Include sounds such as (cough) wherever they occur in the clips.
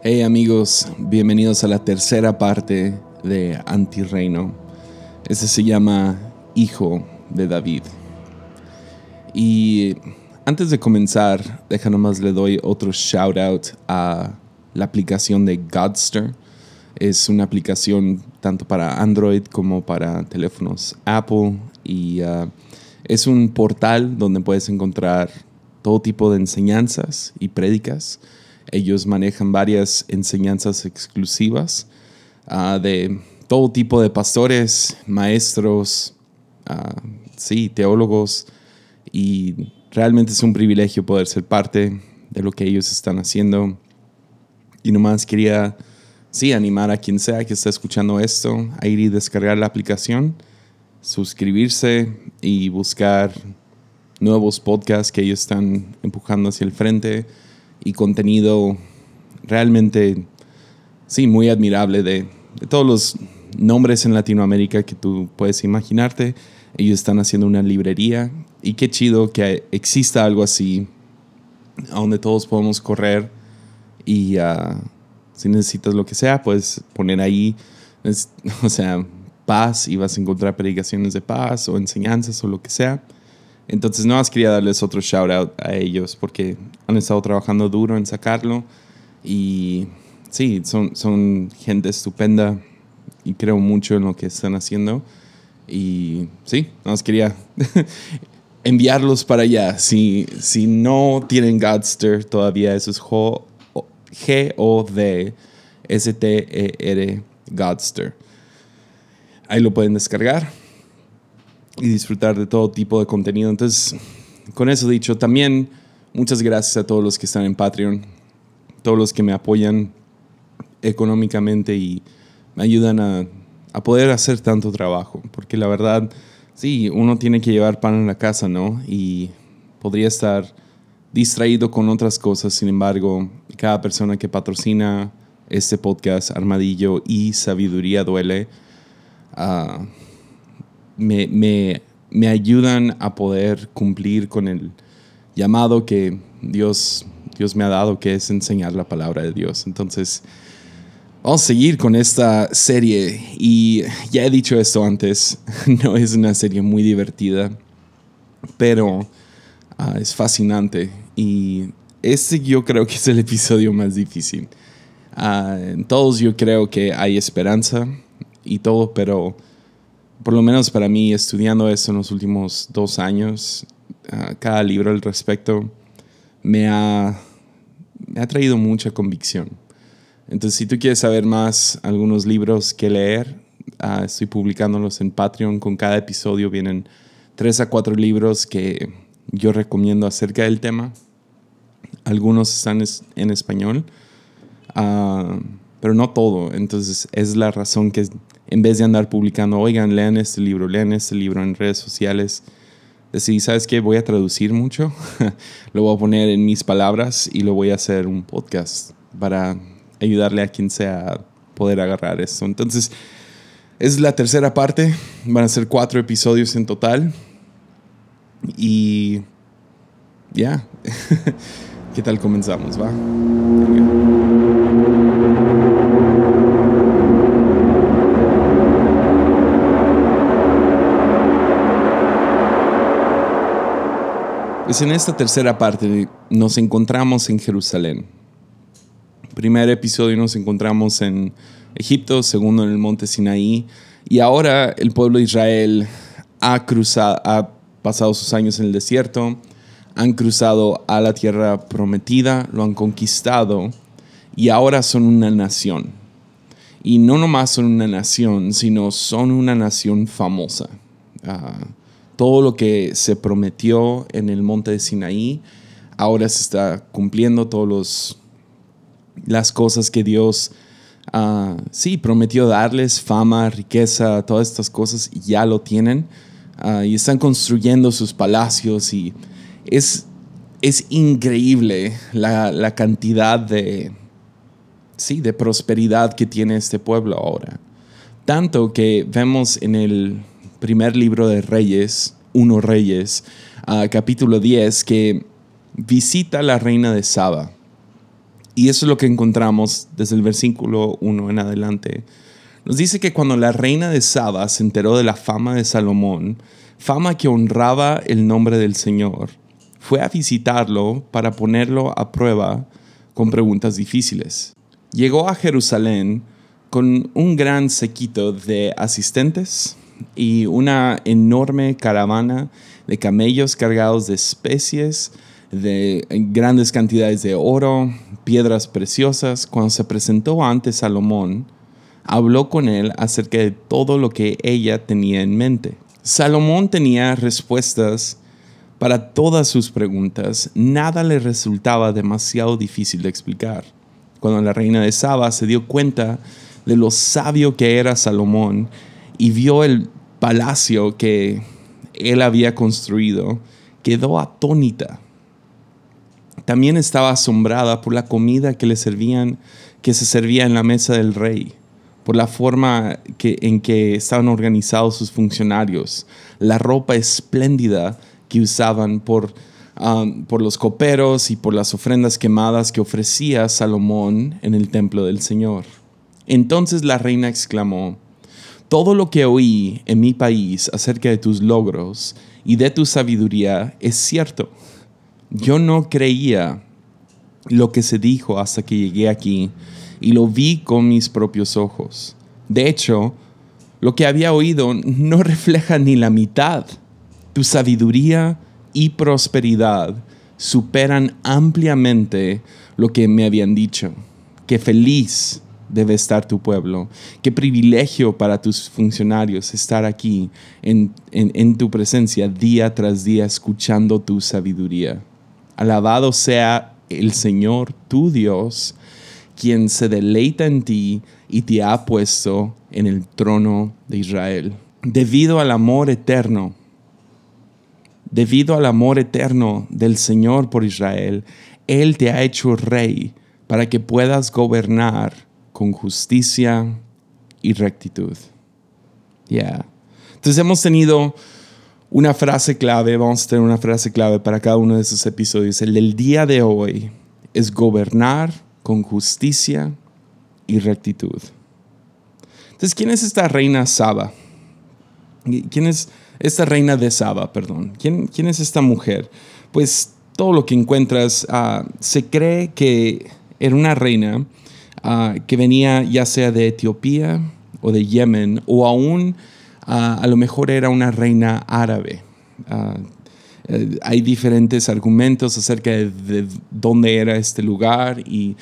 Hey amigos, bienvenidos a la tercera parte de Antirreino. Este se llama Hijo de David. Y antes de comenzar, deja nomás le doy otro shout out a la aplicación de Godster. Es una aplicación tanto para Android como para teléfonos Apple y uh, es un portal donde puedes encontrar todo tipo de enseñanzas y prédicas ellos manejan varias enseñanzas exclusivas uh, de todo tipo de pastores, maestros, uh, sí, teólogos, y realmente es un privilegio poder ser parte de lo que ellos están haciendo. Y nomás quería, sí, animar a quien sea que está escuchando esto a ir y descargar la aplicación, suscribirse y buscar nuevos podcasts que ellos están empujando hacia el frente y contenido realmente, sí, muy admirable de, todos los nombres en Latinoamérica que tú puedes imaginarte. Ellos están haciendo una librería y qué chido que exista algo así a donde todos podemos correr y uh, si necesitas lo que sea, puedes poner ahí, (laughs) o sea, paz y vas a encontrar predicaciones de paz o enseñanzas o lo que sea. Entonces, no más quería darles otro shout out a ellos porque han estado trabajando duro en sacarlo y sí, son, son gente estupenda y creo mucho en lo que están haciendo. Y sí, no más quería (laughs) enviarlos para allá. Si, si no tienen Godster todavía, eso es G-O-D-S-T-E-R Godster. Ahí lo pueden descargar y disfrutar de todo tipo de contenido. Entonces, con eso dicho, también muchas gracias a todos los que están en Patreon, todos los que me apoyan económicamente y me ayudan a, a poder hacer tanto trabajo, porque la verdad, sí, uno tiene que llevar pan en la casa, ¿no? Y podría estar distraído con otras cosas, sin embargo, cada persona que patrocina este podcast, Armadillo y Sabiduría Duele, uh, me, me, ayudan a poder cumplir con el llamado que Dios, Dios me ha dado, que es enseñar la palabra de Dios. Entonces, vamos a seguir con esta serie y ya he dicho esto antes, (laughs) no es una serie muy divertida, pero ah, es fascinante y este yo creo que es el episodio más difícil. Ah, en todos yo creo que hay esperanza y todo, pero por lo menos para mí, estudiando esto en los últimos dos años, ah, cada libro al respecto me ha, me ha traído mucha convicción. Entonces, si tú quieres saber más, algunos libros que leer, uh, estoy publicándolos en Patreon. Con cada episodio vienen tres a cuatro libros que yo recomiendo acerca del tema. Algunos están en español, uh, pero no todo. Entonces, es la razón que en vez de andar publicando, oigan, lean este libro, lean este libro en redes sociales, decidí, ¿sabes qué? Voy a traducir mucho, (laughs) lo voy a poner en mis palabras y lo voy a hacer un podcast para ayudarle a quien sea a poder agarrar esto. Entonces, es la tercera parte, van a ser cuatro episodios en total. Y ya, (laughs) ¿qué tal comenzamos? Va. Pues en esta tercera parte nos encontramos en Jerusalén. Primer episodio nos encontramos en Egipto, segundo en el monte Sinaí, y ahora el pueblo de Israel ha cruzado, ha pasado sus años en el desierto, han cruzado a la tierra prometida, lo han conquistado y ahora son una nación. Y no nomás son una nación, sino son una nación famosa. Ah, todo lo que se prometió en el monte de Sinaí, ahora se está cumpliendo todas las cosas que Dios uh, sí prometió darles, fama, riqueza, todas estas cosas, ya lo tienen. Ah, y están construyendo sus palacios y es, es increíble la, la cantidad de, sí, de prosperidad que tiene este pueblo ahora. Tanto que vemos en el primer libro de Reyes, Uno Reyes, capítulo 10, que visita a la reina de Saba. Y eso es lo que encontramos desde el versículo 1 en adelante. Nos dice que cuando la reina de Saba se enteró de la fama de Salomón, fama que honraba el nombre del Señor, fue a visitarlo para ponerlo a prueba con preguntas difíciles. Llegó a Jerusalén con un gran sequito de asistentes y una enorme caravana de camellos cargados de especies, de grandes cantidades de oro, piedras preciosas. Cuando se presentó ante Salomón, habló con él acerca de todo lo que ella tenía en mente. Salomón tenía respuestas para todas sus preguntas. Nada le resultaba demasiado difícil de explicar. Cuando la reina de Saba se dio cuenta de lo sabio que era Salomón y vio el palacio que él había construido, quedó atónita. También estaba asombrada por la comida que le servían, que se servía en la mesa del rey, por la forma que, en que estaban organizados sus funcionarios, la ropa espléndida que usaban por, um, por los coperos y por las ofrendas quemadas que ofrecía Salomón en el templo del Señor. Entonces la reina exclamó, todo lo que oí en mi país acerca de tus logros y de tu sabiduría es cierto. Yo no creía lo que se dijo hasta que llegué aquí y lo vi con mis propios ojos. De hecho, lo que había oído no (laughs) refleja ni la mitad. Tu sabiduría y prosperidad superan ampliamente lo que me habían dicho. Qué feliz debe estar tu pueblo. Qué privilegio para tus funcionarios estar aquí en, en, tu presencia día tras día escuchando tu sabiduría. Alabado sea el Señor, tu Dios, quien se deleita en ti y te ha puesto en el trono de Israel. Debido al amor eterno, debido al amor eterno del Señor por Israel, Él te ha hecho rey para que puedas gobernar con justicia y rectitud. Ya. Entonces hemos tenido una frase clave, vamos a tener una frase clave para cada uno de esos episodios. El del día de hoy es gobernar con justicia y rectitud. Entonces, ¿quién es esta reina Saba? ¿Quién es esta reina de Saba, perdón? ¿Quién, quién es esta mujer? Pues todo lo que encuentras, ah, se cree que era una reina Ah, que venía ya sea de Etiopía o de Yemen, o aún ah, a lo mejor era una reina árabe. Ah, eh, hay diferentes argumentos acerca de, dónde era este lugar, y,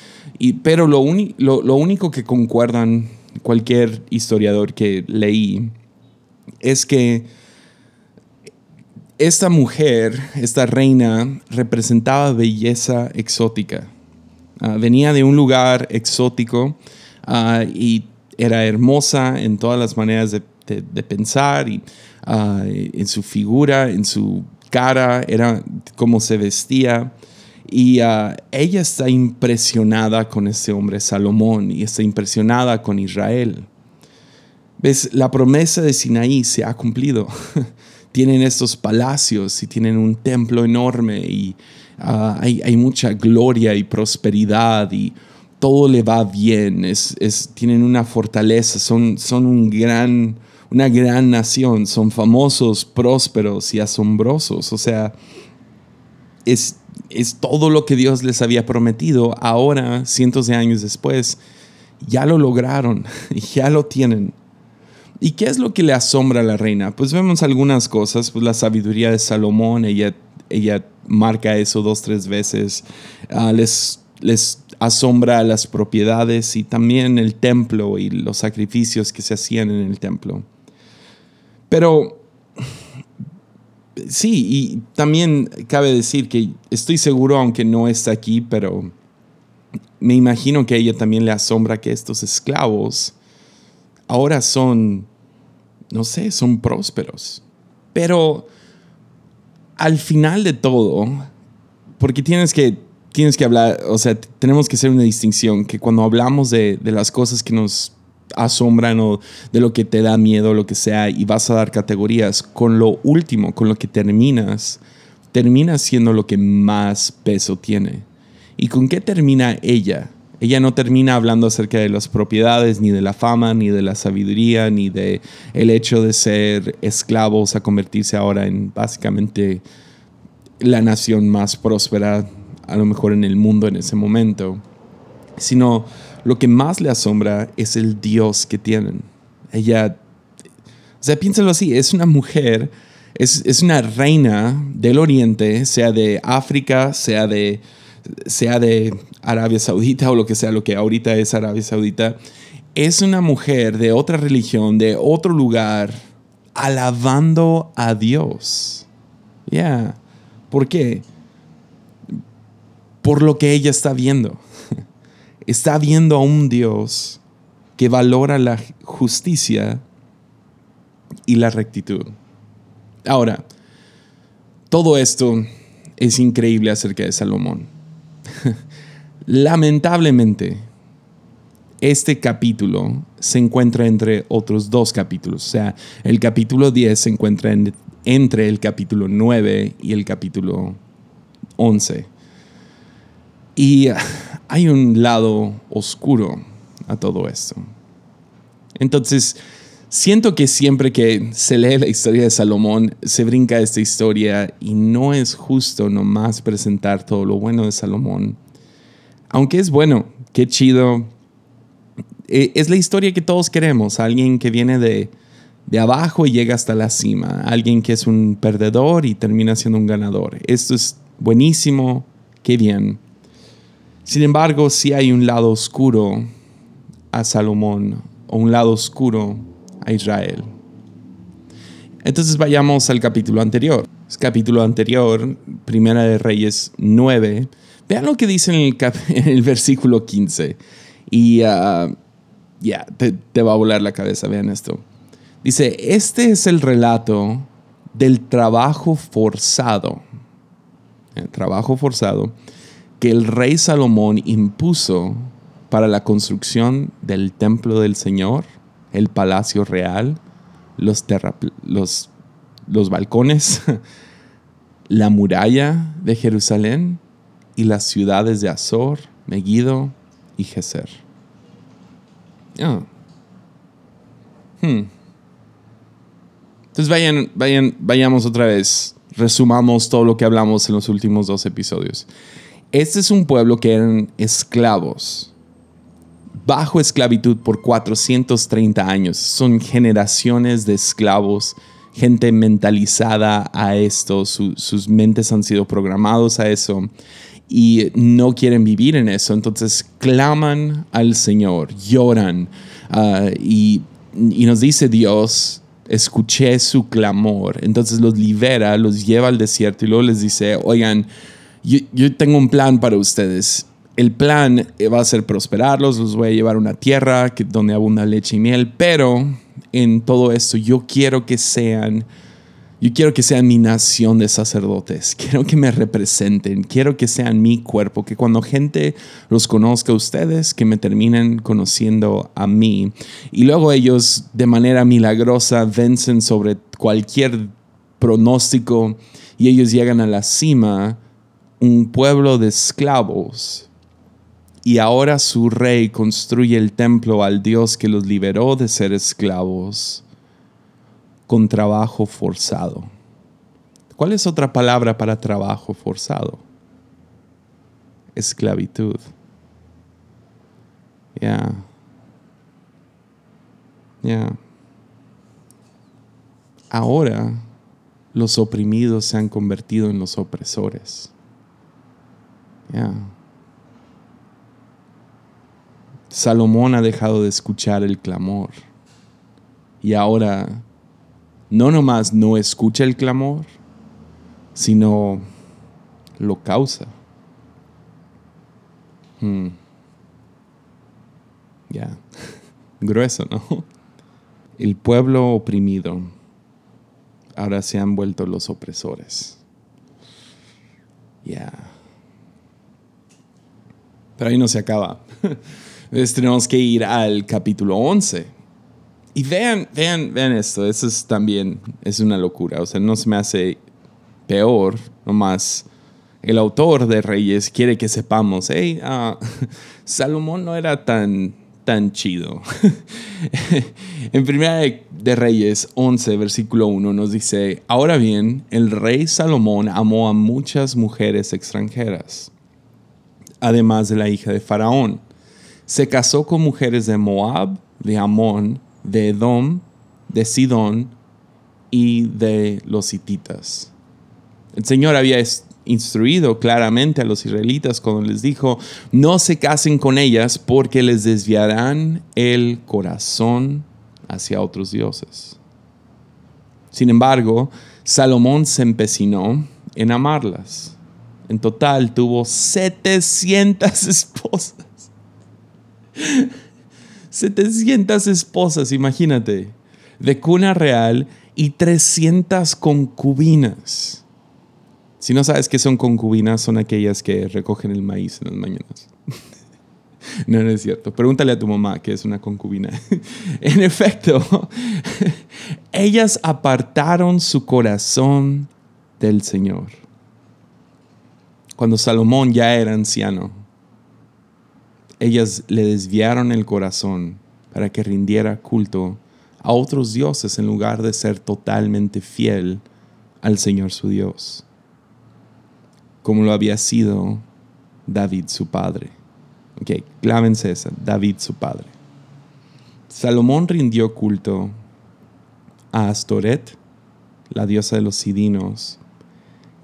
pero lo, lo, único que concuerdan cualquier historiador que leí es que esta mujer, esta reina, representaba belleza exótica. Ah, venía de un lugar exótico ah, y era hermosa en todas las maneras de, pensar y ah, en su figura, en su cara, era cómo se vestía. Y ella está impresionada con este hombre Salomón y está impresionada con Israel. ¿Ves? La promesa de Sinaí se ha cumplido. (laughs) tienen estos palacios y tienen un templo enorme y Ah, hay, mucha gloria y prosperidad y todo le va bien, es, tienen una fortaleza, son, son un gran, una gran nación, son famosos, prósperos y asombrosos. O sea, es, es todo lo que Dios les había prometido. Ahora, cientos de años después, ya lo lograron, (laughs) ya lo tienen. ¿Y qué es lo que le asombra a la reina? Pues vemos algunas cosas, pues la sabiduría de Salomón, ella, ella marca eso dos, tres veces. Ah, les, les asombra las propiedades y también el templo y los sacrificios que se hacían en el templo. Pero sí, y también cabe decir que estoy seguro, aunque no está aquí, pero me imagino que a ella también le asombra que estos esclavos ahora son, no sé, son prósperos. Pero al final de todo, porque tienes que, tienes que hablar, o sea, tenemos que hacer una distinción, que cuando hablamos de, de las cosas que nos asombran o de lo que te da miedo, lo que sea, y vas a dar categorías, con lo último, con lo que terminas, terminas siendo lo que más peso tiene. ¿Y con qué termina ella? Ella no termina hablando acerca de las propiedades, ni de la fama, ni de la sabiduría, ni de el hecho de ser esclavos a convertirse ahora en básicamente la nación más próspera, a lo mejor en el mundo en ese momento, sino lo que más le asombra es el Dios que tienen. Ella, o sea, piénsalo así, es una mujer, es, es una reina del Oriente, sea de África, sea de sea de Arabia Saudita o lo que sea, lo que ahorita es Arabia Saudita, es una mujer de otra religión, de otro lugar, alabando a Dios. Ya. ¿Por qué? Por lo que ella está viendo. (laughs) Está viendo a un Dios que valora la justicia y la rectitud. Ahora, todo esto es increíble acerca de Salomón. Lamentablemente, este capítulo se encuentra entre otros dos capítulos. O sea, el capítulo 10 se encuentra entre el capítulo 9 y el capítulo 11. Y hay un lado oscuro a todo esto. Entonces, siento que siempre que se lee la historia de Salomón, se brinca esta historia y no es justo nomás presentar todo lo bueno de Salomón. Aunque es bueno, qué chido. E, es la historia que todos queremos, alguien que viene de, de abajo y llega hasta la cima, alguien que es un perdedor y termina siendo un ganador. Esto es buenísimo, qué bien. Sin embargo, sí hay un lado oscuro a Salomón o un lado oscuro a Israel. Entonces vayamos al capítulo anterior. Capítulo anterior, Primera de Reyes 9. Vean lo que dice en el, (laughs) versículo 15. Y uh, ya, te, va a volar la cabeza, vean esto. Dice, este es el relato del trabajo forzado. El trabajo forzado que el rey Salomón impuso para la construcción del templo del Señor, el palacio real, los, los, los balcones, (laughs) la muralla de Jerusalén y las ciudades de Azor, Megiddo y Geser. Ah. Hmm. Entonces vayan, vayan, vayamos otra vez, resumamos todo lo que hablamos en los últimos dos episodios. Este es un pueblo que eran esclavos, bajo esclavitud por 430 años. Son generaciones de esclavos, gente mentalizada a esto, sus mentes han sido programados a eso y no quieren vivir en eso. Entonces claman al Señor, lloran ah, y, y nos dice Dios, escuché su clamor. Entonces los libera, los lleva al desierto y luego les dice, oigan, yo, tengo un plan para ustedes. El plan eh, va a ser prosperarlos, los voy a llevar a una tierra que, donde abunda leche y miel, pero en todo esto yo quiero que sean, yo quiero que sean mi nación de sacerdotes, quiero que me representen, quiero que sean mi cuerpo, que cuando gente los conozca a ustedes, que me terminen conociendo a mí. Y luego ellos de manera milagrosa vencen sobre cualquier pronóstico y ellos llegan a la cima un pueblo de esclavos. Y ahora su rey construye el templo al Dios que los liberó de ser esclavos con trabajo forzado. ¿Cuál es otra palabra para trabajo forzado? Esclavitud. Ya. Ya. Ahora los oprimidos se han convertido en los opresores. Salomón ha dejado de escuchar el clamor y ahora no nomás no escucha el clamor, sino lo causa. Hmm. Ya, (laughs) grueso, ¿no? El pueblo oprimido ahora se han vuelto los opresores. Ya. Pero ahí no se acaba. (laughs) Entonces tenemos que ir al capítulo 11. Y vean, vean, vean esto. Eso es también, es una locura. O sea, no se me hace peor, nomás el autor de Reyes quiere que sepamos, hey, ah, (laughs) Salomón no era tan, tan chido. (laughs) en Primera de Reyes 11, versículo 1 nos dice, ahora bien, el rey Salomón amó a muchas mujeres extranjeras, además de la hija de Faraón. Se casó con mujeres de Moab, de Amón, de Edom, de Sidón y de los hititas. El Señor había instruido claramente a los israelitas cuando les dijo, no se casen con ellas porque les desviarán el corazón hacia otros dioses. Sin embargo, Salomón se empecinó en amarlas. En total tuvo 700 (laughs) esposas. 700 esposas, imagínate, de cuna real y 300 concubinas. Si no sabes qué son concubinas, son aquellas que recogen el maíz en las mañanas. (laughs) no, no es cierto. Pregúntale a tu mamá qué es una concubina. (laughs) en efecto, (laughs) ellas apartaron su corazón del Señor. Cuando Salomón ya era anciano, ellas le desviaron el corazón para que rindiera culto a otros dioses en lugar de ser totalmente fiel al Señor su Dios como lo había sido David su padre. Ok, clávense esa, David su padre. Salomón rindió culto a Astoret, la diosa de los sidinos,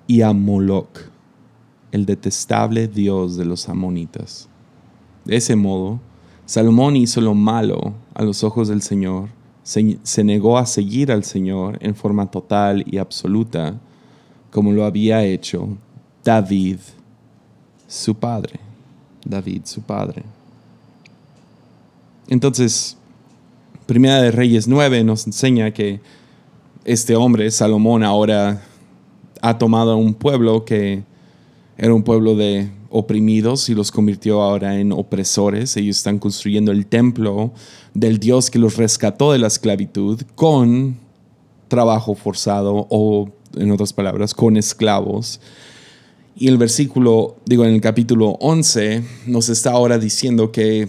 y a Moloch, el detestable dios de los amonitas. De ese modo, Salomón hizo lo malo a los ojos del Señor, se, negó a seguir al Señor en forma total y absoluta, como lo había hecho David, su padre. David, su padre. Entonces, Primera de Reyes 9 nos enseña que este hombre, Salomón, ahora ha tomado un pueblo que era un pueblo de oprimidos y los convirtió ahora en opresores. Ellos están construyendo el templo del Dios que los rescató de la esclavitud con trabajo forzado o, en otras palabras, con esclavos. Y el versículo, digo, en el capítulo 11, nos está ahora diciendo que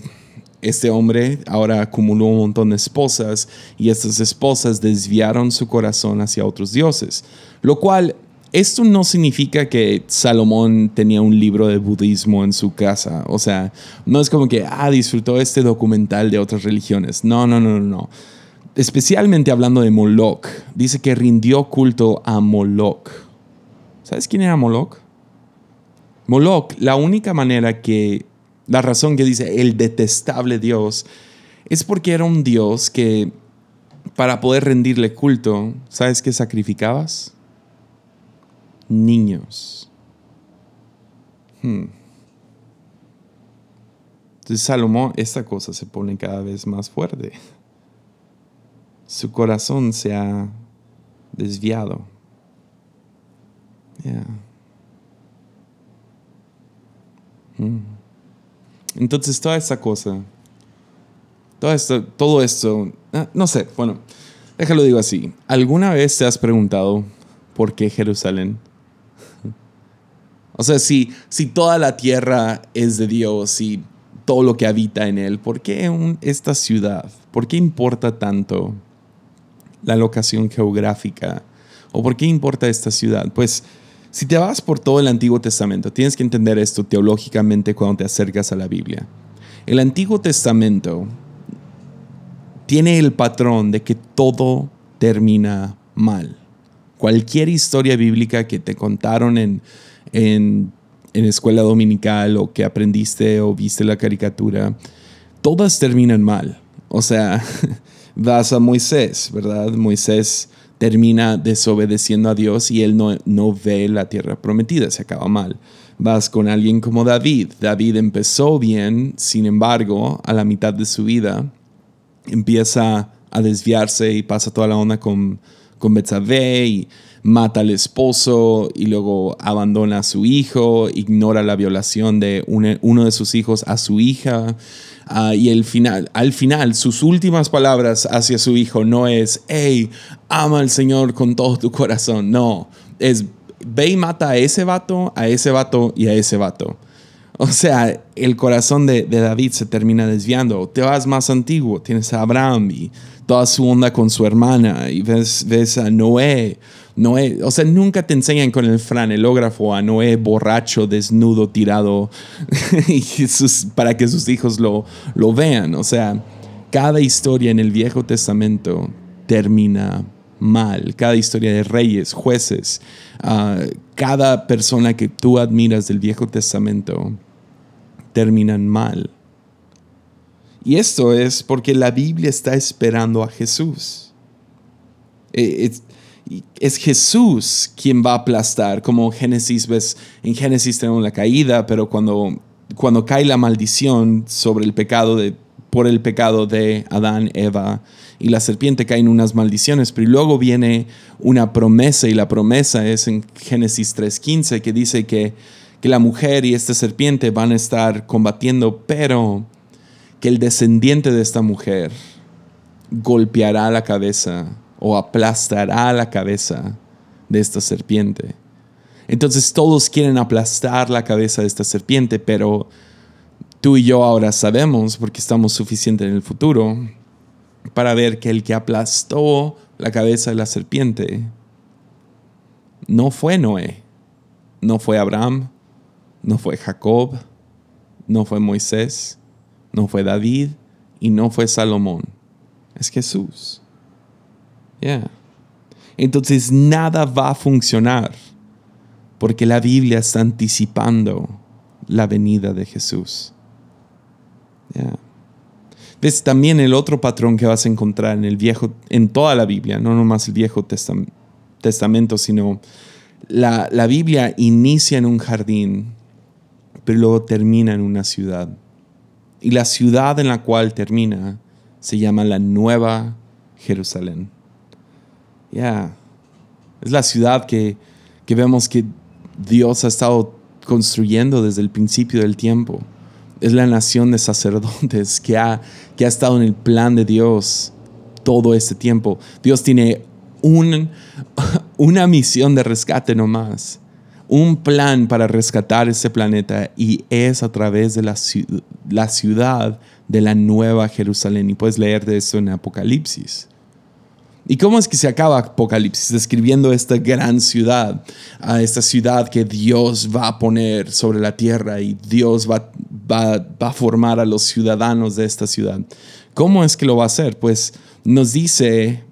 este hombre ahora acumuló un montón de esposas y estas esposas desviaron su corazón hacia otros dioses. Lo cual, esto no significa que Salomón tenía un libro de budismo en su casa. O sea, no es como que, ah, disfrutó este documental de otras religiones. No, no, no, no. Especialmente hablando de Moloch. Dice que rindió culto a Moloch. ¿Sabes quién era Moloch? Moloch, la única manera que, la razón que dice el detestable Dios, es porque era un Dios que para poder rendirle culto, ¿sabes qué sacrificabas? Niños. Hmm. Entonces Salomón, esta cosa se pone cada vez más fuerte. Su corazón se ha desviado. Yeah. Mm. Entonces, toda esta cosa, todo esto, todo esto ah, no sé, bueno, déjalo digo así. ¿Alguna vez te has preguntado por qué Jerusalén? O sea, si, si toda la tierra es de Dios y todo lo que habita en él, ¿por qué esta ciudad? ¿Por qué importa tanto la locación geográfica? ¿O por qué importa esta ciudad? Pues si te vas por todo el Antiguo Testamento, tienes que entender esto teológicamente cuando te acercas a la Biblia. El Antiguo Testamento tiene el patrón de que todo termina mal. Cualquier historia bíblica que te contaron en, en, en escuela dominical o que aprendiste o viste la caricatura, todas terminan mal. O sea, (laughs) vas a Moisés, ¿verdad? Moisés termina desobedeciendo a Dios y él no, no ve la tierra prometida, se acaba mal. Vas con alguien como David. David empezó bien, sin embargo, a la mitad de su vida empieza a desviarse y pasa toda la onda con, con Betsabé mata al esposo y luego abandona a su hijo, ignora la violación de uno de sus hijos a su hija. Ah, y el final, al final, sus últimas palabras hacia su hijo no es, hey, ama al Señor con todo tu corazón. No, es, ve y mata a ese vato, a ese vato y a ese vato. O sea, el corazón de, David se termina desviando. Te vas más antiguo, tienes a Abraham y toda su onda con su hermana y ves, ves a Noé. Noé, o sea, nunca te enseñan con el franelógrafo a Noé borracho, desnudo, tirado, (laughs) para que sus hijos lo, lo vean. O sea, cada historia en el Viejo Testamento termina mal. Cada historia de reyes, jueces, ah, cada persona que tú admiras del Viejo Testamento terminan mal. Y esto es porque la Biblia está esperando a Jesús. Eh, es, Jesús quien va a aplastar, como Génesis, ves, en Génesis tenemos la caída, pero cuando, cuando cae la maldición sobre el pecado de, por el pecado de Adán, Eva, y la serpiente caen unas maldiciones, pero luego viene una promesa y la promesa es en Génesis 3.15 que dice que, que la mujer y esta serpiente van a estar combatiendo, pero que el descendiente de esta mujer golpeará la cabeza o aplastará la cabeza de esta serpiente. Entonces todos quieren aplastar la cabeza de esta serpiente, pero tú y yo ahora sabemos, porque estamos suficientes en el futuro, para ver que el que aplastó la cabeza de la serpiente no fue Noé, no fue Abraham, no fue Jacob, no fue Moisés, no fue David y no fue Salomón. Es Jesús. Yeah. Entonces nada va a funcionar porque la Biblia está anticipando la venida de Jesús. Yeah. Ves también el otro patrón que vas a encontrar en el viejo, en toda la Biblia, no nomás el Viejo Testamento, sino la, la Biblia inicia en un jardín, pero luego termina en una ciudad. Y la ciudad en la cual termina se llama la Nueva Jerusalén. Ya, es la ciudad que, que vemos que Dios ha estado construyendo desde el principio del tiempo es la nación de sacerdotes que ha, que ha estado en el plan de Dios todo este tiempo. Dios tiene un, (laughs) una misión de rescate nomás, un plan para rescatar ese planeta y es a través de la, la ciudad de la Nueva Jerusalén. Y puedes leer de eso en Apocalipsis. ¿Y cómo es que se acaba Apocalipsis? Describiendo esta gran ciudad, a esta ciudad que Dios va a poner sobre la tierra y Dios va, va, a formar a los ciudadanos de esta ciudad. ¿Cómo es que lo va a hacer? Pues nos dice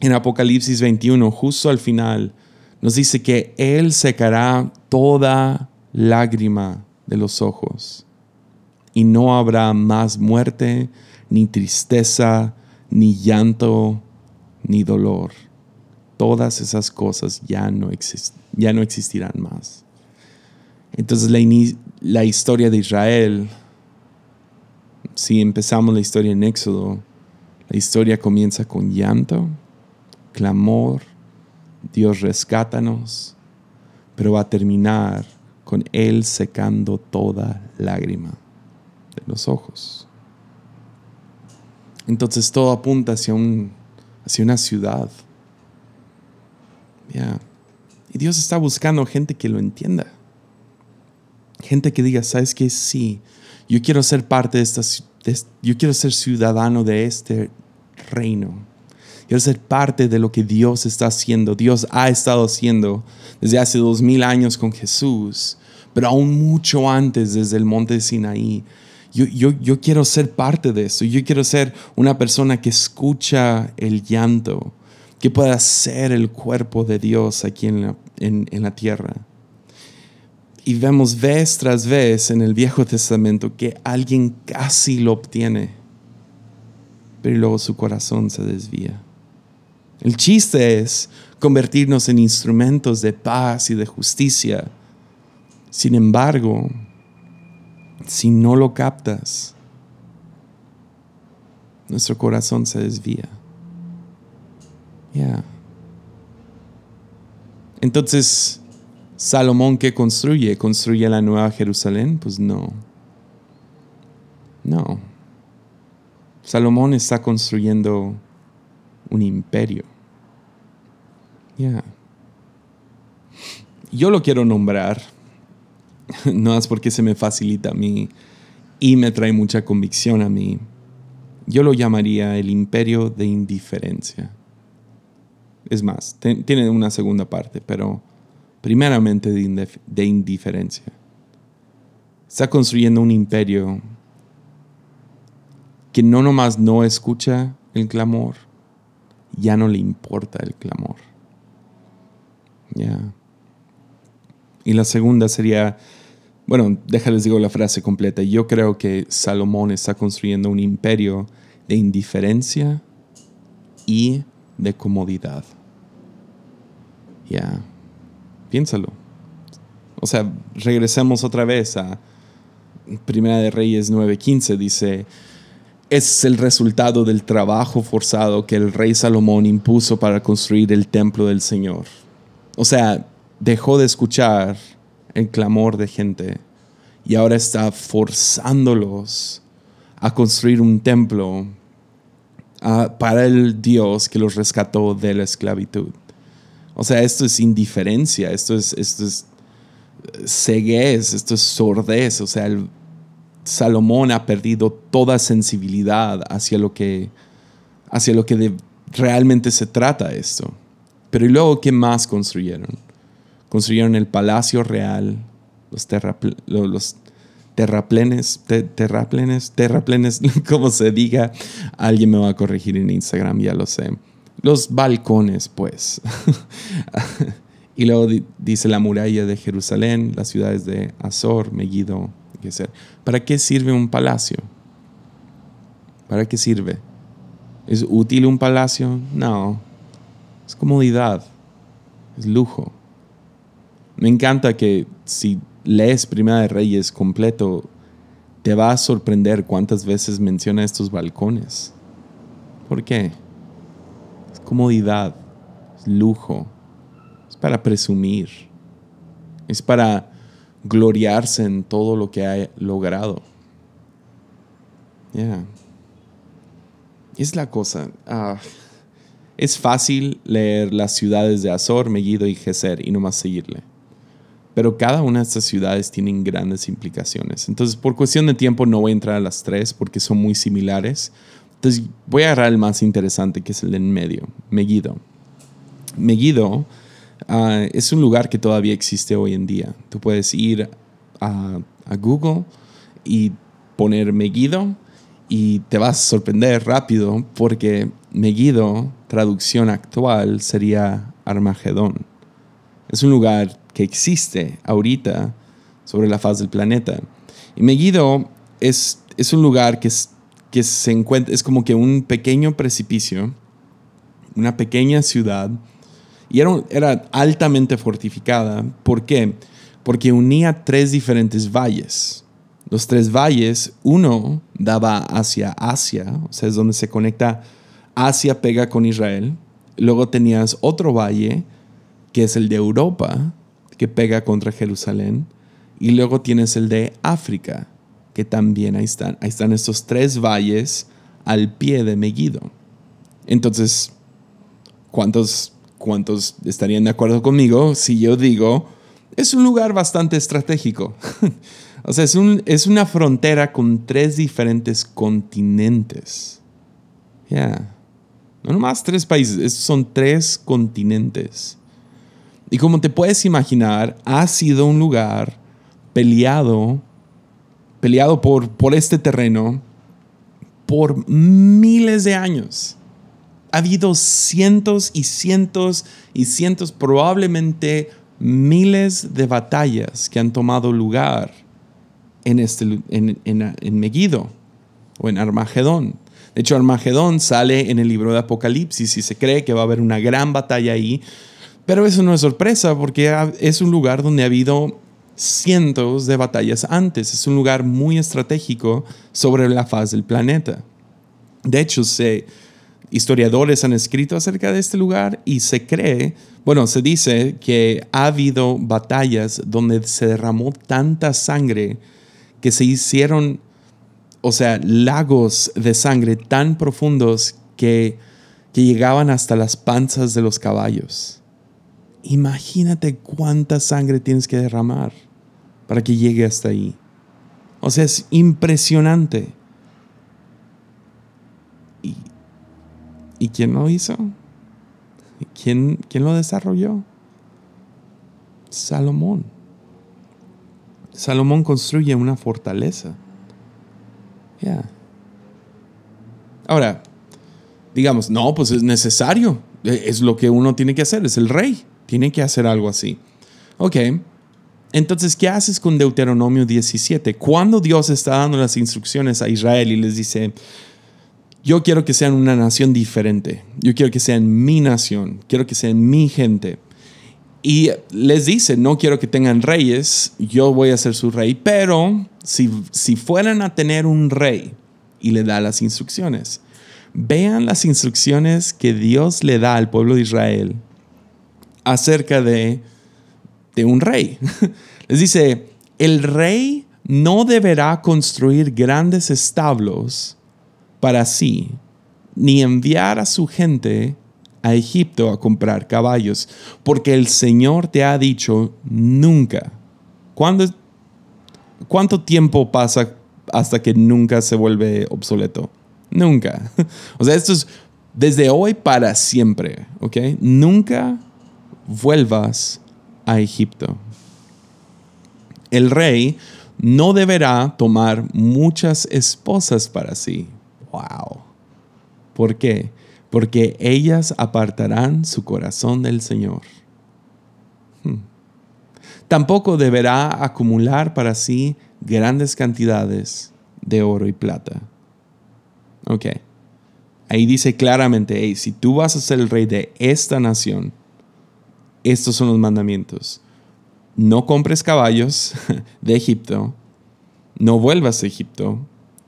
en Apocalipsis 21, justo al final, nos dice que Él secará toda lágrima de los ojos y no habrá más muerte, ni tristeza, ni llanto ni dolor. Todas esas cosas ya no, ya no existirán más. Entonces la, la historia de Israel, si empezamos la historia en Éxodo, la historia comienza con llanto, clamor, Dios rescátanos, pero va a terminar con Él secando toda lágrima de los ojos. Entonces todo apunta hacia un hacia una ciudad. Y Dios está buscando gente que lo entienda. Gente que diga, ¿sabes qué? Sí, yo quiero ser parte de esta, yo quiero ser ciudadano de este reino. Quiero ser parte de lo que Dios está haciendo. Dios ha estado haciendo desde hace dos mil años con Jesús, pero aún mucho antes desde el monte de Sinaí yo, quiero ser parte de eso. Yo quiero ser una persona que escucha el llanto, que pueda ser el cuerpo de Dios aquí en la, en la tierra. Y vemos vez tras vez en el Viejo Testamento que alguien casi lo obtiene, pero luego su corazón se desvía. El chiste es convertirnos en instrumentos de paz y de justicia. Sin embargo, si no lo captas, nuestro corazón se desvía. Ya. Entonces, Salomón, ¿qué construye? ¿Construye la nueva Jerusalén? Pues no. No. Salomón está construyendo un imperio. Ya. yo lo quiero nombrar, (laughs) no es porque se me facilita a mí y me trae mucha convicción a mí. Yo lo llamaría el imperio de indiferencia. Es más, tiene una segunda parte, pero primeramente de, indiferencia. Está construyendo un imperio que no nomás no escucha el clamor, ya no le importa el clamor. Ya. Y la segunda sería, bueno, déjales digo la frase completa. Yo creo que Salomón está construyendo un imperio de indiferencia y de comodidad. Ya. Piénsalo. O sea, regresemos otra vez a Primera de Reyes 9:15. Dice, es el resultado del trabajo forzado que el rey Salomón impuso para construir el templo del Señor. O sea, dejó de escuchar el clamor de gente y ahora está forzándolos a construir un templo ah, para el Dios que los rescató de la esclavitud. O sea, esto es indiferencia, esto es, esto es ceguez, esto es sordez. O sea, Salomón ha perdido toda sensibilidad hacia lo que, hacia lo que realmente se trata esto. Pero ¿y luego qué más construyeron? Construyeron el palacio real, los, los terraplenes, terraplenes, terraplenes, (laughs) como se diga. Alguien me va a corregir en Instagram, ya lo sé. Los balcones, pues. (laughs) y luego dice la muralla de Jerusalén, las ciudades de Azor, Megiddo, ¿Para qué sirve un palacio? ¿Para qué sirve? ¿Es útil un palacio? No. Es comodidad. Es lujo. Me encanta que si lees Primera de Reyes completo, te va a sorprender cuántas veces menciona estos balcones. ¿Por qué? Es comodidad, es lujo, es para presumir, es para gloriarse en todo lo que ha logrado. Es la cosa. Ah, es fácil leer las ciudades de Azor, Megiddo y Geser y no más seguirle. Pero cada una de estas ciudades tienen grandes implicaciones. Entonces, por cuestión de tiempo, no voy a entrar a las tres porque son muy similares. Entonces, voy a agarrar el más interesante, que es el en medio, Megiddo. Megiddo Ah, es un lugar que todavía existe hoy en día. Tú puedes ir a, Google y poner Megiddo y te vas a sorprender rápido porque Megiddo, traducción actual, sería Armagedón. Es un lugar que existe ahorita sobre la faz del planeta. Y Megiddo es, es un lugar que, que se encuentra, es como que un pequeño precipicio, una pequeña ciudad y era, era altamente fortificada. ¿Por qué? Porque unía tres diferentes valles. Los tres valles, uno daba hacia Asia, o sea, es donde se conecta Asia pega con Israel. Luego tenías otro valle, que es el de Europa, que pega contra Jerusalén. Y luego tienes el de África, que también ahí están. Ahí están estos tres valles al pie de Megiddo. Entonces, ¿cuántos ¿Cuántos estarían de acuerdo conmigo si yo digo, es un lugar bastante estratégico? (laughs) o sea, es, un, es, una frontera con tres diferentes continentes. Ya. No nomás tres países, son tres continentes. Y como te puedes imaginar, ha sido un lugar peleado, peleado por, por este terreno por miles de años ha habido cientos y cientos y cientos, probablemente miles de batallas que han tomado lugar en, este, en, en, Megiddo o en Armagedón. De hecho, Armagedón sale en el libro de Apocalipsis y se cree que va a haber una gran batalla ahí, pero eso no es sorpresa porque es un lugar donde ha habido cientos de batallas antes. Es un lugar muy estratégico sobre la faz del planeta. De hecho, se historiadores han escrito acerca de este lugar y se cree, bueno, se dice que ha habido batallas donde se derramó tanta sangre que se hicieron, o sea, lagos de sangre tan profundos que, que llegaban hasta las panzas de los caballos. Imagínate cuánta sangre tienes que derramar para que llegue hasta ahí. O sea, es impresionante. ¿Y, ¿y quién lo hizo? ¿Quién, ¿Quién lo desarrolló? Salomón. Salomón construye una fortaleza. Ya. Ahora, digamos, no, pues es necesario. Es lo que uno tiene que hacer, es el rey. Tiene que hacer algo así. Ok. Entonces, ¿qué haces con Deuteronomio 17? Cuando Dios está dando las instrucciones a Israel y les dice, yo quiero que sean una nación diferente, yo quiero que sean mi nación, quiero que sean mi gente. Y les dice, no quiero que tengan reyes, yo voy a ser su rey, pero si, si fueran a tener un rey y le da las instrucciones, vean las instrucciones que Dios le da al pueblo de Israel acerca de, de un rey. (laughs) Les dice, el rey no deberá construir grandes establos para sí, ni enviar a su gente a Egipto a comprar caballos, porque el Señor te ha dicho nunca. ¿Cuánto tiempo pasa hasta que nunca se vuelve obsoleto? Nunca. (laughs) O sea, esto es desde hoy para siempre. Nunca vuelvas a Egipto. El rey no deberá tomar muchas esposas para sí. Wow. ¿Por qué? Porque ellas apartarán su corazón del Señor. Hmm. Tampoco deberá acumular para sí grandes cantidades de oro y plata. Ok. Ahí dice claramente, si tú vas a ser el rey de esta nación, estos son los mandamientos. No compres caballos (laughs) de Egipto, no vuelvas a Egipto,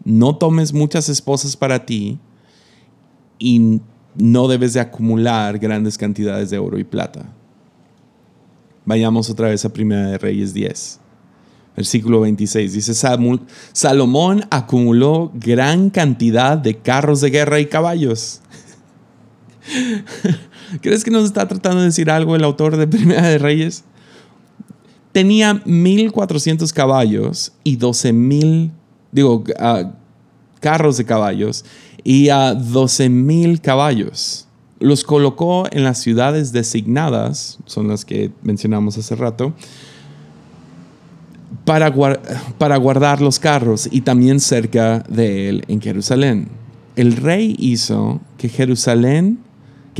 no tomes muchas esposas para ti y no debes de acumular grandes cantidades de oro y plata. Vayamos otra vez a Primera de Reyes 10. Versículo 26 dice, Salomón acumuló gran cantidad de carros de guerra y caballos. (laughs) ¿Crees que nos está tratando de decir algo el autor de Primera de Reyes? Tenía 1400 caballos y 12.000, digo, ah, carros de caballos y a 12.000 caballos. Los colocó en las ciudades designadas, son las que mencionamos hace rato, para, para guardar los carros y también cerca de él en Jerusalén. El rey hizo que Jerusalén,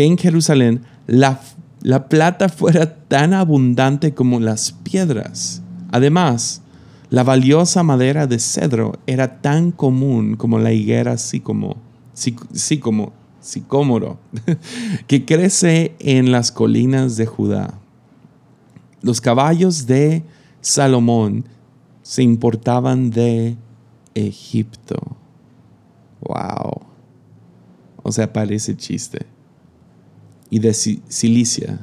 que en Jerusalén la, la plata fuera tan abundante como las piedras. Además, la valiosa madera de cedro era tan común como la higuera sícomo, sícomo, sicómoro, (laughs) que crece en las colinas de Judá. Los caballos de Salomón se importaban de Egipto. Wow. O sea, parece chiste. Y de Cilicia.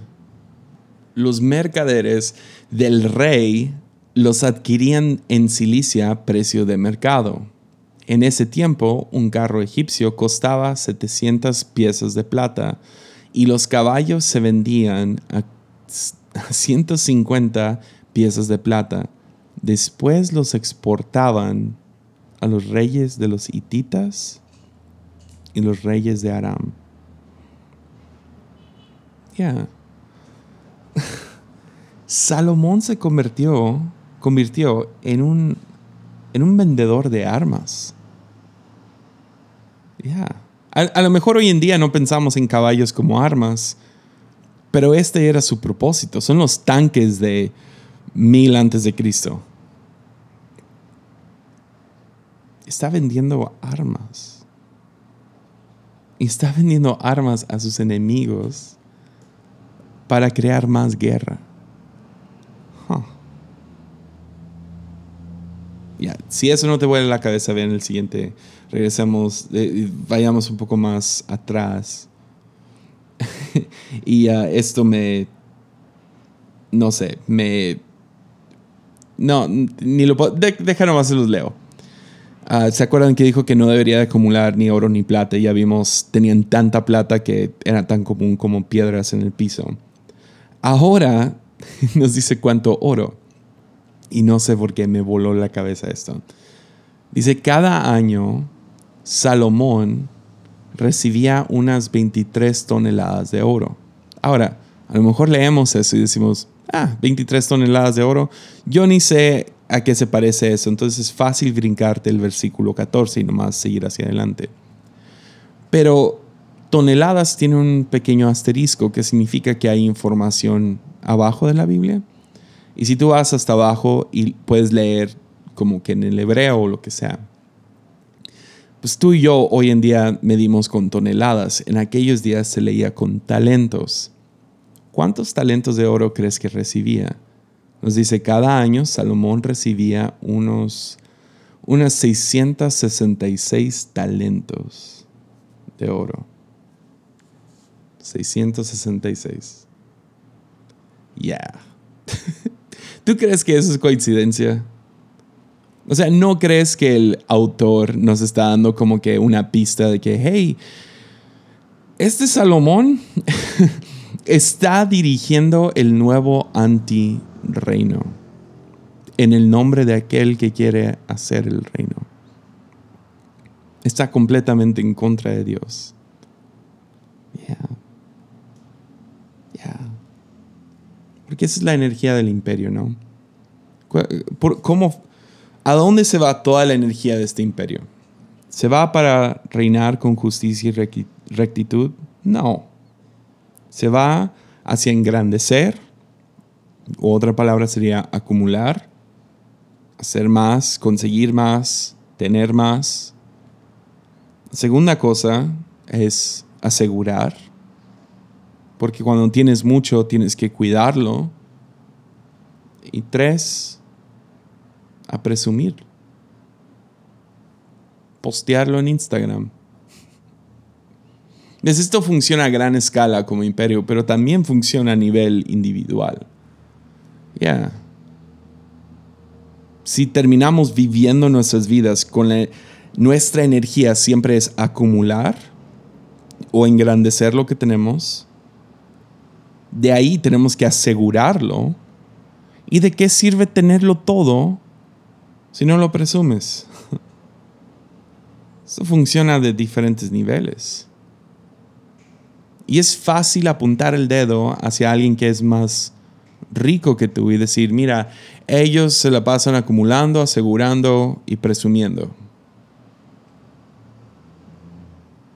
Los mercaderes del rey los adquirían en Cilicia a precio de mercado. En ese tiempo, un carro egipcio costaba 700 piezas de plata y los caballos se vendían a 150 piezas de plata. Después los exportaban a los reyes de los hititas y los reyes de Aram. Salomón se convirtió, convirtió en, un, en un vendedor de armas. Ya. a lo mejor hoy en día no pensamos en caballos como armas, pero este era su propósito. Son los tanques de, mil antes de Cristo. Está vendiendo armas. Está vendiendo armas a sus enemigos para crear más guerra. Si eso no te vuelve la cabeza, vean el siguiente. Regresemos, eh, vayamos un poco más atrás. (laughs) y esto me, no sé, me no, ni lo puedo. De, deja nomás se los leo. Ah, ¿Se acuerdan que dijo que no debería de acumular ni oro ni plata? Ya vimos, tenían tanta plata que era tan común como piedras en el piso. Ahora (laughs) nos dice cuánto oro. Y no sé por qué me voló la cabeza esto. Dice, cada año Salomón recibía unas 23 toneladas de oro. Ahora, a lo mejor leemos eso y decimos, ah, 23 toneladas de oro. Yo ni sé a qué se parece eso, entonces es fácil brincarte el versículo 14 y nomás seguir hacia adelante. Pero toneladas tiene un pequeño asterisco que significa que hay información abajo de la Biblia. Y si tú vas hasta abajo y puedes leer como que en el hebreo o lo que sea, pues tú y yo hoy en día medimos con toneladas. En aquellos días se leía con talentos. ¿Cuántos talentos de oro crees que recibía? Nos dice, cada año Salomón recibía unos, unas 666 talentos de oro. 666. Ya. (laughs) ¿Tú crees que eso es coincidencia? O sea, ¿no crees que el autor nos está dando como que una pista de que, hey, este Salomón (laughs) está dirigiendo el nuevo anti-reino en el nombre de aquel que quiere hacer el reino? Está completamente en contra de Dios. Yeah. Porque esa es la energía del imperio, ¿no? ¿Cómo, ¿A dónde se va toda la energía de este imperio? ¿Se va para reinar con justicia y rectitud? No. Se va hacia engrandecer, otra palabra sería acumular, hacer más, conseguir más, tener más. Segunda cosa es asegurar, porque cuando tienes mucho tienes que cuidarlo. Y tres, a presumir. Postearlo en Instagram. Esto funciona a gran escala como imperio, pero también funciona a nivel individual. Ya. Si terminamos viviendo nuestras vidas con nuestra energía siempre es acumular o engrandecer lo que tenemos, de ahí tenemos que asegurarlo. ¿Y de qué sirve tenerlo todo si no lo presumes. (laughs) Eso funciona de diferentes niveles. Y es fácil apuntar el dedo hacia alguien que es más rico que tú y decir, mira, ellos se la pasan acumulando, asegurando y presumiendo.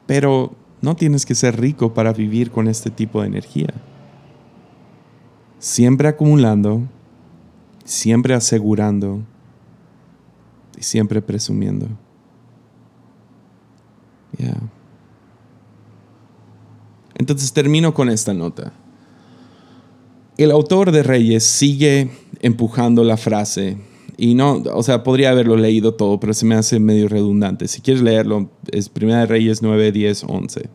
Pero no tienes que ser rico para vivir con este tipo de energía. Siempre acumulando, siempre asegurando y siempre presumiendo. Entonces termino con esta nota. El autor de Reyes sigue empujando la frase y no, o sea, podría haberlo leído todo, pero se me hace medio redundante. Si quieres leerlo, es Primera de Reyes 9, 10, 11.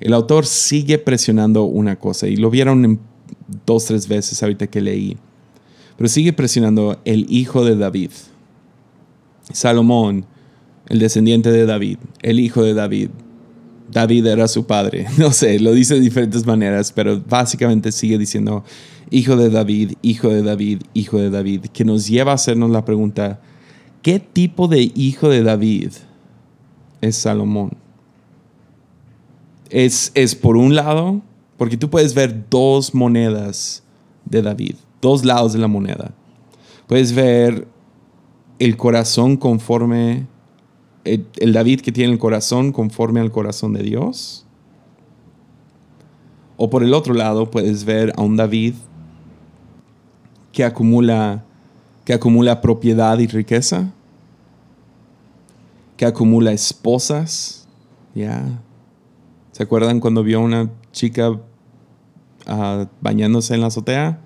El autor sigue presionando una cosa y lo vieron en dos, tres veces ahorita que leí, pero sigue presionando el hijo de David. Salomón, el descendiente de David, el hijo de David. David era su padre. (laughs) No sé, lo dice de diferentes maneras, pero básicamente sigue diciendo hijo de David, hijo de David, hijo de David, que nos lleva a hacernos la pregunta, ¿qué tipo de hijo de David es Salomón? Es, es por un lado, porque tú puedes ver dos monedas de David, dos lados de la moneda. Puedes ver el corazón conforme, el, David que tiene el corazón conforme al corazón de Dios. O por el otro lado puedes ver a un David que acumula, que acumula propiedad y riqueza, que acumula esposas. ¿ya? ¿Se acuerdan cuando vio a una chica bañándose en la azotea?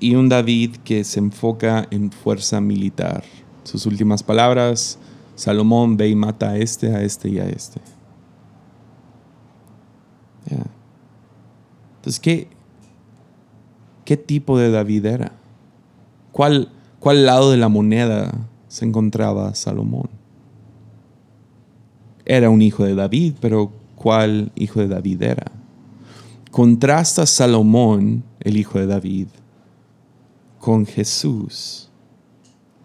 y un David que se enfoca en fuerza militar. Sus últimas palabras, Salomón ve y mata a este, a este y a este. Entonces, ¿qué, ¿qué tipo de David era? ¿Cuál, ¿Cuál lado de la moneda se encontraba Salomón? Era un hijo de David, pero ¿cuál hijo de David era? contrasta Salomón, el hijo de David, con Jesús,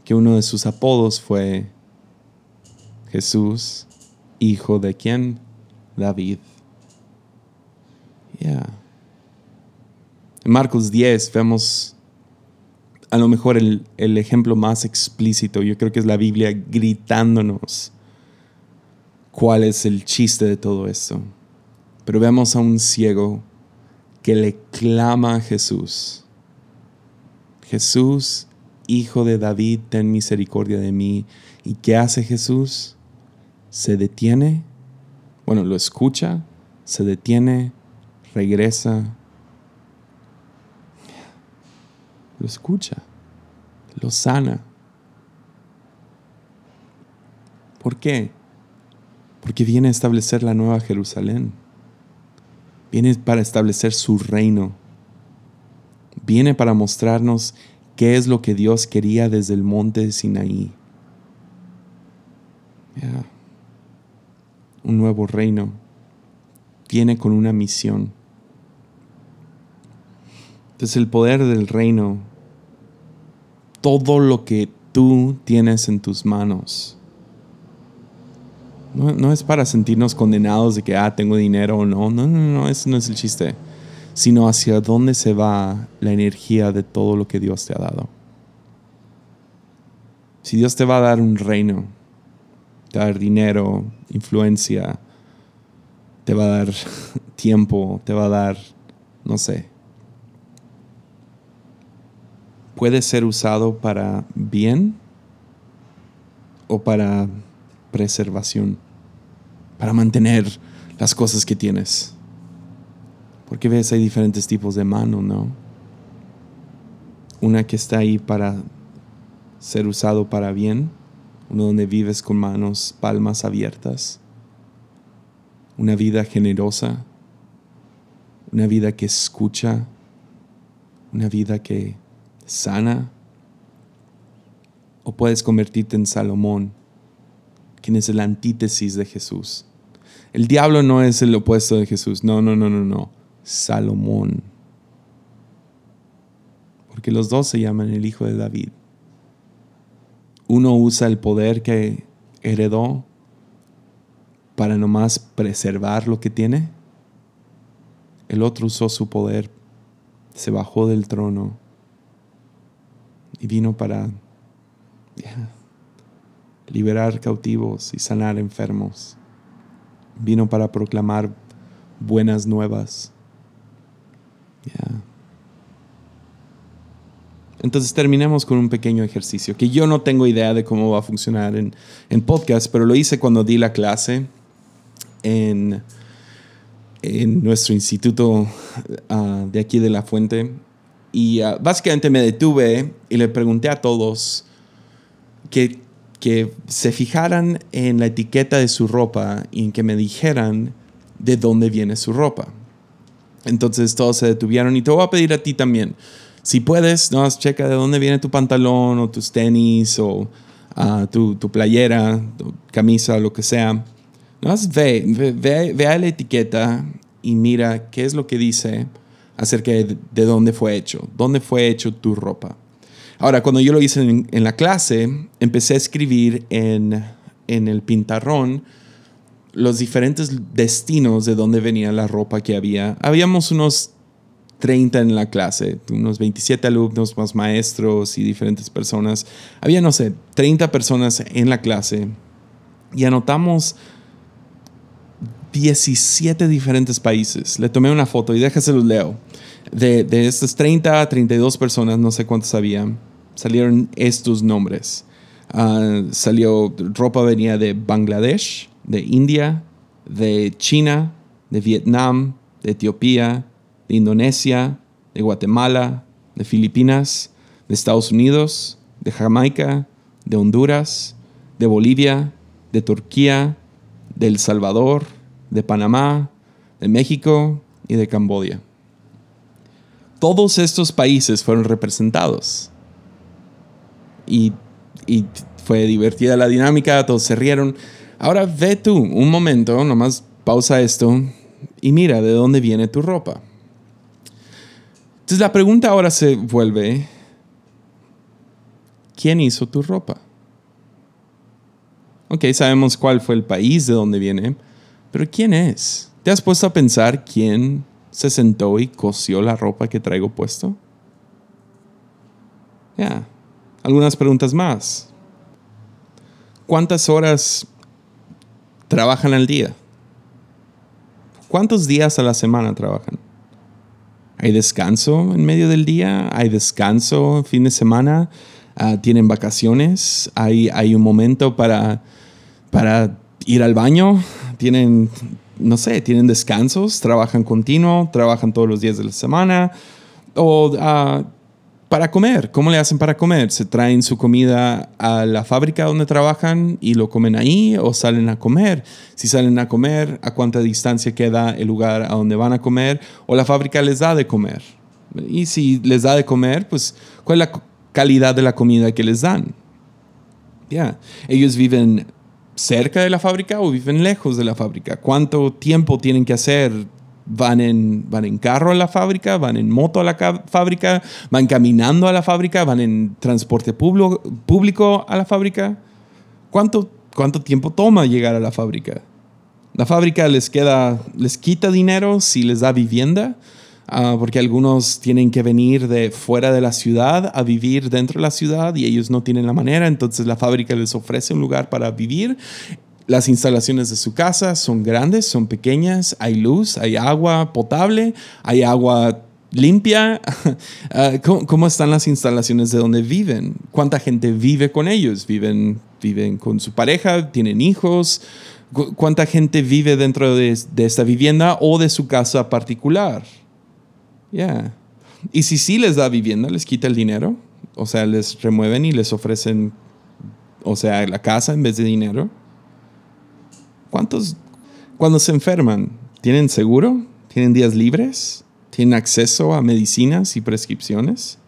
que uno de sus apodos fue Jesús, hijo de quién? David. Ya. En Marcos 10 vemos a lo mejor el, el, ejemplo más explícito. Yo creo que es la Biblia gritándonos cuál es el chiste de todo esto. Pero vemos a un ciego que le clama a Jesús. Jesús, hijo de David, ten misericordia de mí. ¿Y qué hace Jesús? Se detiene, bueno, lo escucha, se detiene, regresa, lo escucha, lo sana. ¿Por qué? Porque viene a establecer la nueva Jerusalén. Viene para establecer su reino. Viene para mostrarnos qué es lo que Dios quería desde el monte de Sinaí. Un nuevo reino. Viene con una misión. Entonces el poder del reino, todo lo que tú tienes en tus manos, no, es para sentirnos condenados de que, ah, tengo dinero o no. No, no, no, ese no es el chiste. Sino hacia dónde se va la energía de todo lo que Dios te ha dado. Si Dios te va a dar un reino, te va a dar dinero, influencia, te va a dar (laughs) tiempo, te va a dar, no sé, puede ser usado para bien o para preservación, para mantener las cosas que tienes. Porque ves, hay diferentes tipos de mano, ¿no? Una que está ahí para ser usado para bien, uno donde vives con manos, palmas abiertas, una vida generosa, una vida que escucha, una vida que sana, o puedes convertirte en Salomón, quien es el antítesis de Jesús. El diablo no es el opuesto de Jesús, no, no, no, no, no, Salomón. Porque los dos se llaman el hijo de David. Uno usa el poder que heredó para nomás preservar lo que tiene. El otro usó su poder, se bajó del trono y vino para liberar cautivos y sanar enfermos. Vino para proclamar buenas nuevas. Entonces terminemos con un pequeño ejercicio que yo no tengo idea de cómo va a funcionar en, en podcast, pero lo hice cuando di la clase en, en nuestro instituto ah, de aquí de la fuente y ah, básicamente me detuve y le pregunté a todos que, que se fijaran en la etiqueta de su ropa y que me dijeran de dónde viene su ropa. Entonces todos se detuvieron y te voy a pedir a ti también. Si puedes, no, checa de dónde viene tu pantalón o tus tenis o ah, tu, tu, playera, tu camisa, lo que sea. No, ve, ve, ve, a la etiqueta y mira qué es lo que dice acerca de, dónde fue hecho, dónde fue hecho tu ropa. Ahora, cuando yo lo hice en, la clase, empecé a escribir en, en el pintarrón los diferentes destinos de dónde venía la ropa que había. Habíamos unos 30 en la clase, unos 27 alumnos más maestros y diferentes personas. Había, no sé, 30 personas en la clase y anotamos 17 diferentes países. Le tomé una foto y déjaselos leo. De, de estas 30 a 32 personas, no sé cuántos había, salieron estos nombres. Ah, salió, ropa venía de Bangladesh, de India, de China, de Vietnam, de Etiopía, de Indonesia, de Guatemala, de Filipinas, de Estados Unidos, de Jamaica, de Honduras, de Bolivia, de Turquía, de El Salvador, de Panamá, de México y de Camboya. Todos estos países fueron representados. Y, fue divertida la dinámica, todos se rieron. Ahora ve tú un momento, nomás pausa esto y mira de dónde viene tu ropa. Entonces la pregunta ahora se vuelve, ¿quién hizo tu ropa? Ok, sabemos cuál fue el país de donde viene, pero ¿quién es? ¿Te has puesto a pensar quién se sentó y cosió la ropa que traigo puesto? Ya, algunas preguntas más. ¿Cuántas horas trabajan al día? ¿Cuántos días a la semana trabajan? ¿Hay descanso en medio del día? ¿Hay descanso fin de semana? Ah, ¿Tienen vacaciones? ¿Hay, ¿Hay un momento para, para ir al baño? ¿Tienen, no sé, tienen descansos? ¿Trabajan continuo? ¿Trabajan todos los días de la semana? ¿O ah, para comer. ¿Cómo le hacen para comer? ¿Se traen su comida a la fábrica donde trabajan y lo comen ahí o salen a comer? Si salen a comer, ¿a cuánta distancia queda el lugar a donde van a comer? ¿O la fábrica les da de comer? Y si les da de comer, pues, ¿cuál es la calidad de la comida que les dan? Ya, ellos viven cerca de la fábrica o viven lejos de la fábrica. ¿Cuánto tiempo tienen que hacer van en, van en carro a la fábrica, van en moto a la fábrica, van caminando a la fábrica, van en transporte público, a la fábrica. ¿Cuánto, ¿Cuánto tiempo toma llegar a la fábrica? La fábrica les queda, les quita dinero si les da vivienda, ah, porque algunos tienen que venir de fuera de la ciudad a vivir dentro de la ciudad y ellos no tienen la manera, entonces la fábrica les ofrece un lugar para vivir las instalaciones de su casa son grandes, son pequeñas, hay luz, hay agua potable, hay agua limpia. (laughs) Ah, ¿Cómo, están las instalaciones de donde viven? ¿Cuánta gente vive con ellos? ¿Viven, viven con su pareja? ¿Tienen hijos? ¿Cuánta gente vive dentro de, esta vivienda o de su casa particular? Ya. Y si sí les da vivienda, les quita el dinero. O sea, les remueven y les ofrecen, o sea, la casa en vez de dinero. ¿Cuántos, cuando se enferman, tienen seguro? ¿Tienen días libres? ¿Tienen acceso a medicinas y prescripciones?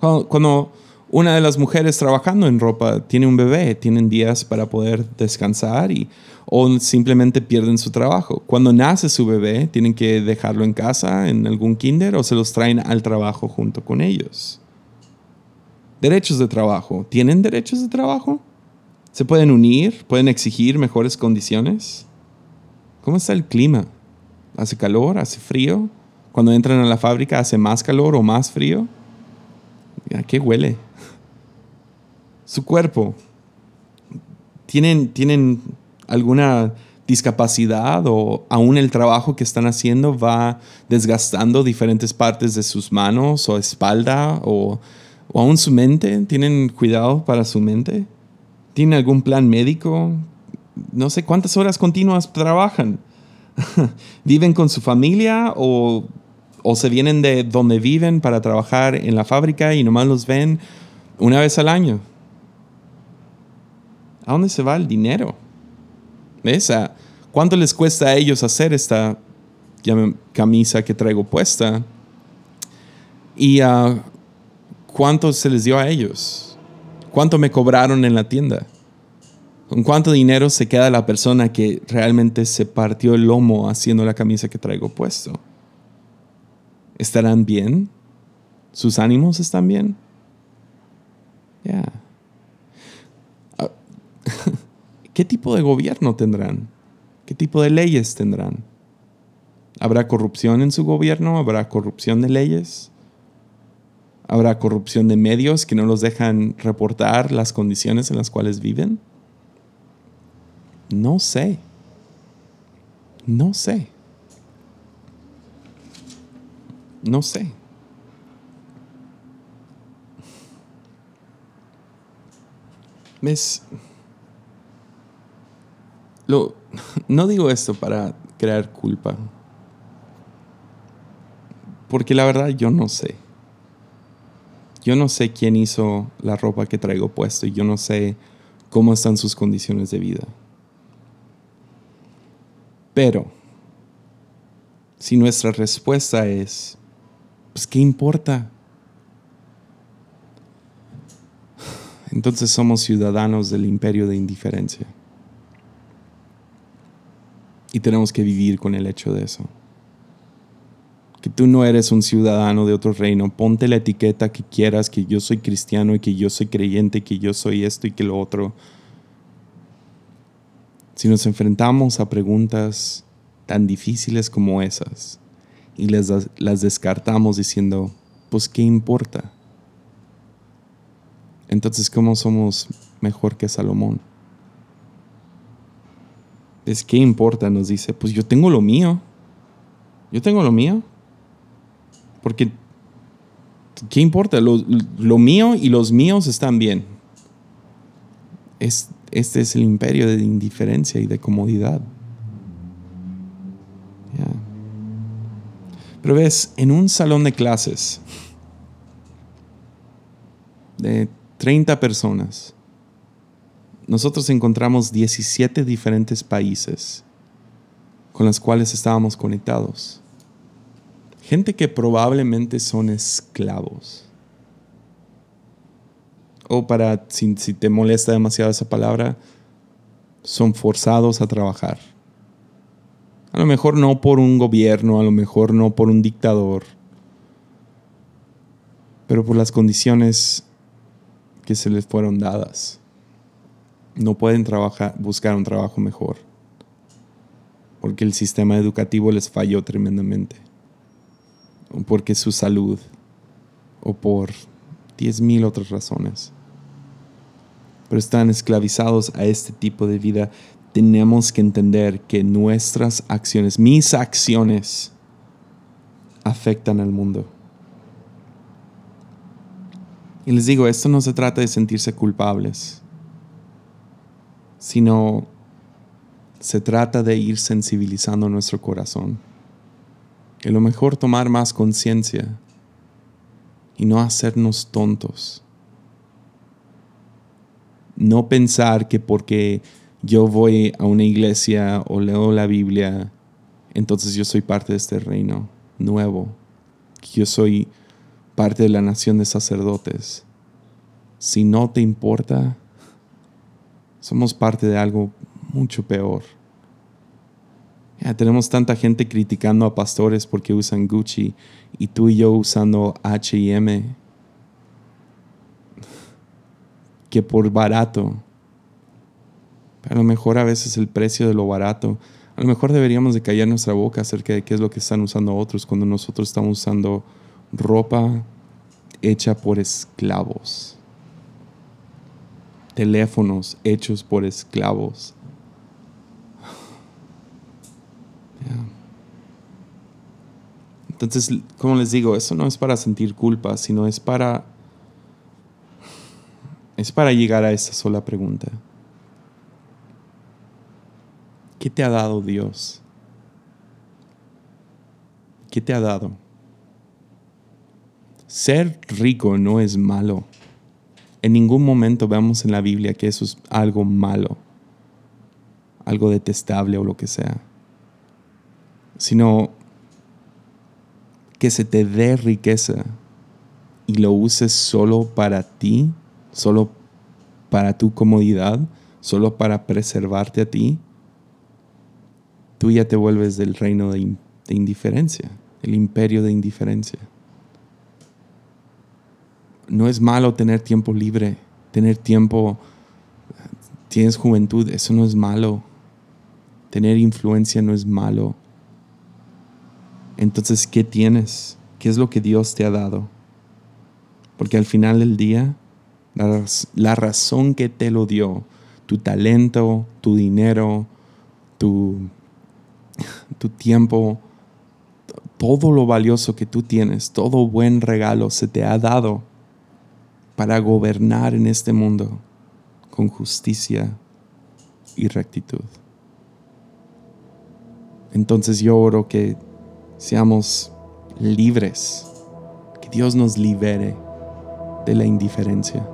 Cuando, una de las mujeres trabajando en ropa tiene un bebé, tienen días para poder descansar y, o simplemente pierden su trabajo. Cuando nace su bebé, tienen que dejarlo en casa, en algún kinder, o se los traen al trabajo junto con ellos. Derechos de trabajo. ¿Tienen derechos de trabajo? ¿Se pueden unir? ¿Pueden exigir mejores condiciones? ¿Cómo está el clima? ¿Hace calor? ¿Hace frío? Cuando entran a la fábrica, ¿hace más calor o más frío? ¿A qué huele? Su cuerpo. ¿Tienen, ¿Tienen alguna discapacidad o aún el trabajo que están haciendo va desgastando diferentes partes de sus manos o espalda o, o aún su mente? ¿Tienen cuidado para su mente? ¿Tienen algún plan médico? No sé cuántas horas continuas trabajan. (laughs) ¿Viven con su familia o, o se vienen de donde viven para trabajar en la fábrica y nomás los ven una vez al año? ¿A dónde se va el dinero? ¿Cuánto les cuesta a ellos hacer esta camisa que traigo puesta? ¿Y uh, cuánto se les dio a ellos? ¿Cuánto me cobraron en la tienda? ¿Con cuánto dinero se queda la persona que realmente se partió el lomo haciendo la camisa que traigo puesto? ¿Estarán bien? ¿Sus ánimos están bien? Ya. (laughs) ¿Qué tipo de gobierno tendrán? ¿Qué tipo de leyes tendrán? ¿Habrá corrupción en su gobierno? ¿Habrá corrupción de leyes? ¿Habrá corrupción de medios que no los dejan reportar las condiciones en las cuales viven? No sé. No sé. No sé. ¿Ves? (laughs) No digo esto para crear culpa. Porque la verdad yo no sé. Yo no sé quién hizo la ropa que traigo puesto y yo no sé cómo están sus condiciones de vida. Pero, si nuestra respuesta es, pues, ¿qué importa? (sighs) Entonces somos ciudadanos del imperio de indiferencia. Y tenemos que vivir con el hecho de eso. que tú no eres un ciudadano de otro reino. Ponte la etiqueta que quieras, que yo soy cristiano y que yo soy creyente, que yo soy esto y que lo otro. Si nos enfrentamos a preguntas tan difíciles como esas y las, las descartamos diciendo, pues ¿qué importa? Entonces, ¿cómo somos mejor que Salomón? Es qué importa, nos dice, pues yo tengo lo mío. Yo tengo lo mío. Porque, ¿qué importa? Lo, mío y los míos están bien. Es, este es el imperio de indiferencia y de comodidad. Pero ves, en un salón de clases de 30 personas, nosotros encontramos 17 diferentes países con los cuales estábamos conectados. Gente que probablemente son esclavos. O para, si, te molesta demasiado esa palabra, son forzados a trabajar. A lo mejor no por un gobierno, a lo mejor no por un dictador, pero por las condiciones que se les fueron dadas. No pueden trabajar, buscar un trabajo mejor, porque el sistema educativo les falló tremendamente o porque su salud, o por diez mil otras razones. Pero están esclavizados a este tipo de vida. Tenemos que entender que nuestras acciones, mis acciones, afectan al mundo. Y les digo, esto no se trata de sentirse culpables, sino se trata de ir sensibilizando nuestro corazón a lo mejor tomar más conciencia y no hacernos tontos. No pensar que porque yo voy a una iglesia o leo la Biblia, entonces yo soy parte de este reino nuevo. Yo soy parte de la nación de sacerdotes. Si no te importa, somos parte de algo mucho peor tenemos tanta gente criticando a pastores porque usan Gucci y tú y yo usando HM que por barato. a lo mejor a veces el precio de lo barato. A lo mejor deberíamos de callar nuestra boca acerca de qué es lo que están usando otros cuando nosotros estamos usando ropa hecha por esclavos. Teléfonos hechos por esclavos Entonces, como les digo, eso no es para sentir culpa, sino es para es para llegar a esa sola pregunta. ¿Qué te ha dado Dios? ¿Qué te ha dado? Ser rico no es malo. En ningún momento vemos en la Biblia que eso es algo malo, algo detestable o lo que sea sino que se te dé riqueza y lo uses solo para ti, solo para tu comodidad, solo para preservarte a ti, tú ya te vuelves del reino de, indiferencia, el imperio de indiferencia. No es malo tener tiempo libre, tener tiempo, tienes juventud, eso no es malo. Tener influencia no es malo entonces, ¿qué tienes? ¿Qué es lo que Dios te ha dado? Porque al final del día, la, razón que te lo dio, tu talento, tu dinero, tu, (laughs) tu tiempo, todo lo valioso que tú tienes, todo buen regalo se te ha dado para gobernar en este mundo con justicia y rectitud. Entonces yo oro que seamos libres, que Dios nos libere de la indiferencia.